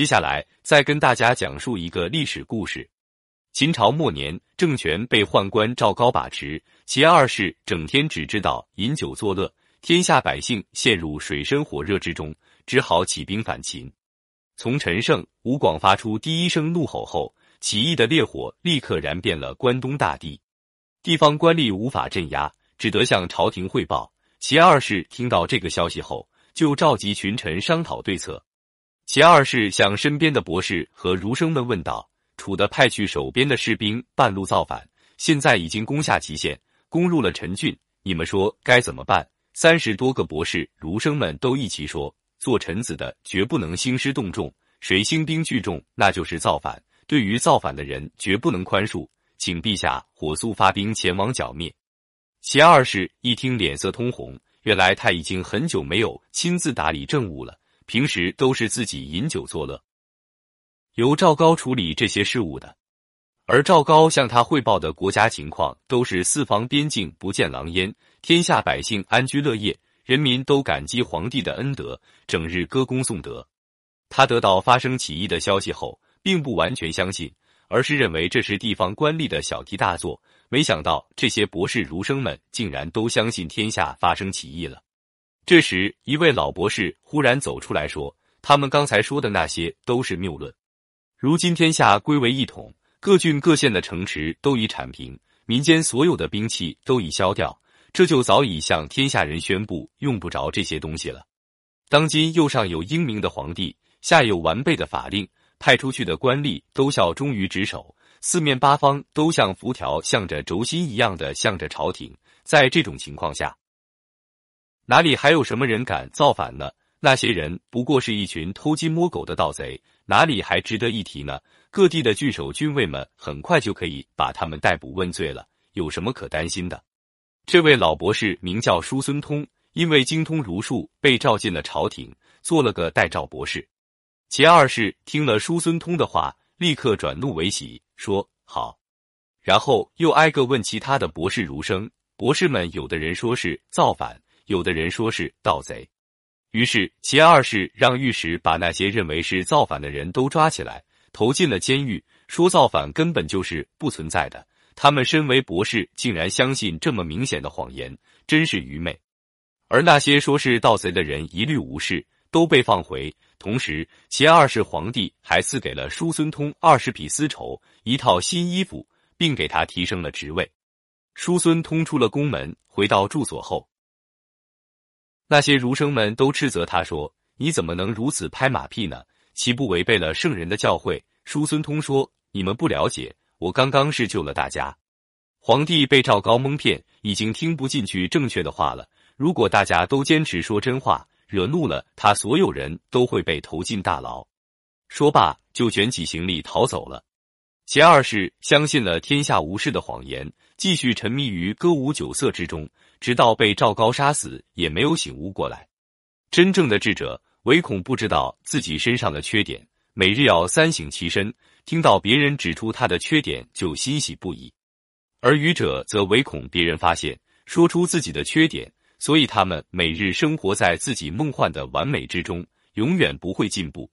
接下来再跟大家讲述一个历史故事。秦朝末年，政权被宦官赵高把持，齐二世整天只知道饮酒作乐，天下百姓陷入水深火热之中，只好起兵反秦。从陈胜、吴广发出第一声怒吼后，起义的烈火立刻燃遍了关东大地，地方官吏无法镇压，只得向朝廷汇报。齐二世听到这个消息后，就召集群臣商讨对策。齐二世向身边的博士和儒生们问道。楚的派去守边的士兵半路造反，现在已经攻下祁县，攻入了陈郡。你们说该怎么办？三十多个博士儒生们都一齐说：“做臣子的绝不能兴师动众，谁兴兵聚众，那就是造反。对于造反的人，绝不能宽恕，请陛下火速发兵前往剿灭。”齐二世一听，脸色通红。原来他已经很久没有亲自打理政务了，平时都是自己饮酒作乐。由赵高处理这些事务的，而赵高向他汇报的国家情况都是四方边境不见狼烟，天下百姓安居乐业，人民都感激皇帝的恩德，整日歌功颂德。他得到发生起义的消息后，并不完全相信，而是认为这是地方官吏的小题大做。没想到这些博士儒生们竟然都相信天下发生起义了。这时，一位老博士忽然走出来说：“他们刚才说的那些都是谬论。”如今天下归为一统，各郡各县的城池都已铲平，民间所有的兵器都已消掉，这就早已向天下人宣布用不着这些东西了。当今又上有英明的皇帝，下有完备的法令，派出去的官吏都效忠于职守，四面八方都像辐条向着轴心一样的向着朝廷。在这种情况下，哪里还有什么人敢造反呢？那些人不过是一群偷鸡摸狗的盗贼，哪里还值得一提呢？各地的郡守军卫们很快就可以把他们逮捕问罪了，有什么可担心的？这位老博士名叫叔孙通，因为精通儒术，被召进了朝廷，做了个代诏博士。齐二世听了叔孙通的话，立刻转怒为喜，说好，然后又挨个问其他的博士儒生。博士们有的人说是造反，有的人说是盗贼。于是，齐二世让御史把那些认为是造反的人都抓起来，投进了监狱。说造反根本就是不存在的。他们身为博士，竟然相信这么明显的谎言，真是愚昧。而那些说是盗贼的人，一律无视，都被放回。同时，齐二世皇帝还赐给了叔孙通二十匹丝绸、一套新衣服，并给他提升了职位。叔孙通出了宫门，回到住所后。那些儒生们都斥责他说：“你怎么能如此拍马屁呢？岂不违背了圣人的教诲？”叔孙通说：“你们不了解，我刚刚是救了大家。”皇帝被赵高蒙骗，已经听不进去正确的话了。如果大家都坚持说真话，惹怒了他，所有人都会被投进大牢。说罢，就卷起行李逃走了。其二世相信了天下无事的谎言，继续沉迷于歌舞酒色之中。直到被赵高杀死，也没有醒悟过来。真正的智者唯恐不知道自己身上的缺点，每日要三省其身，听到别人指出他的缺点就欣喜不已；而愚者则唯恐别人发现，说出自己的缺点，所以他们每日生活在自己梦幻的完美之中，永远不会进步。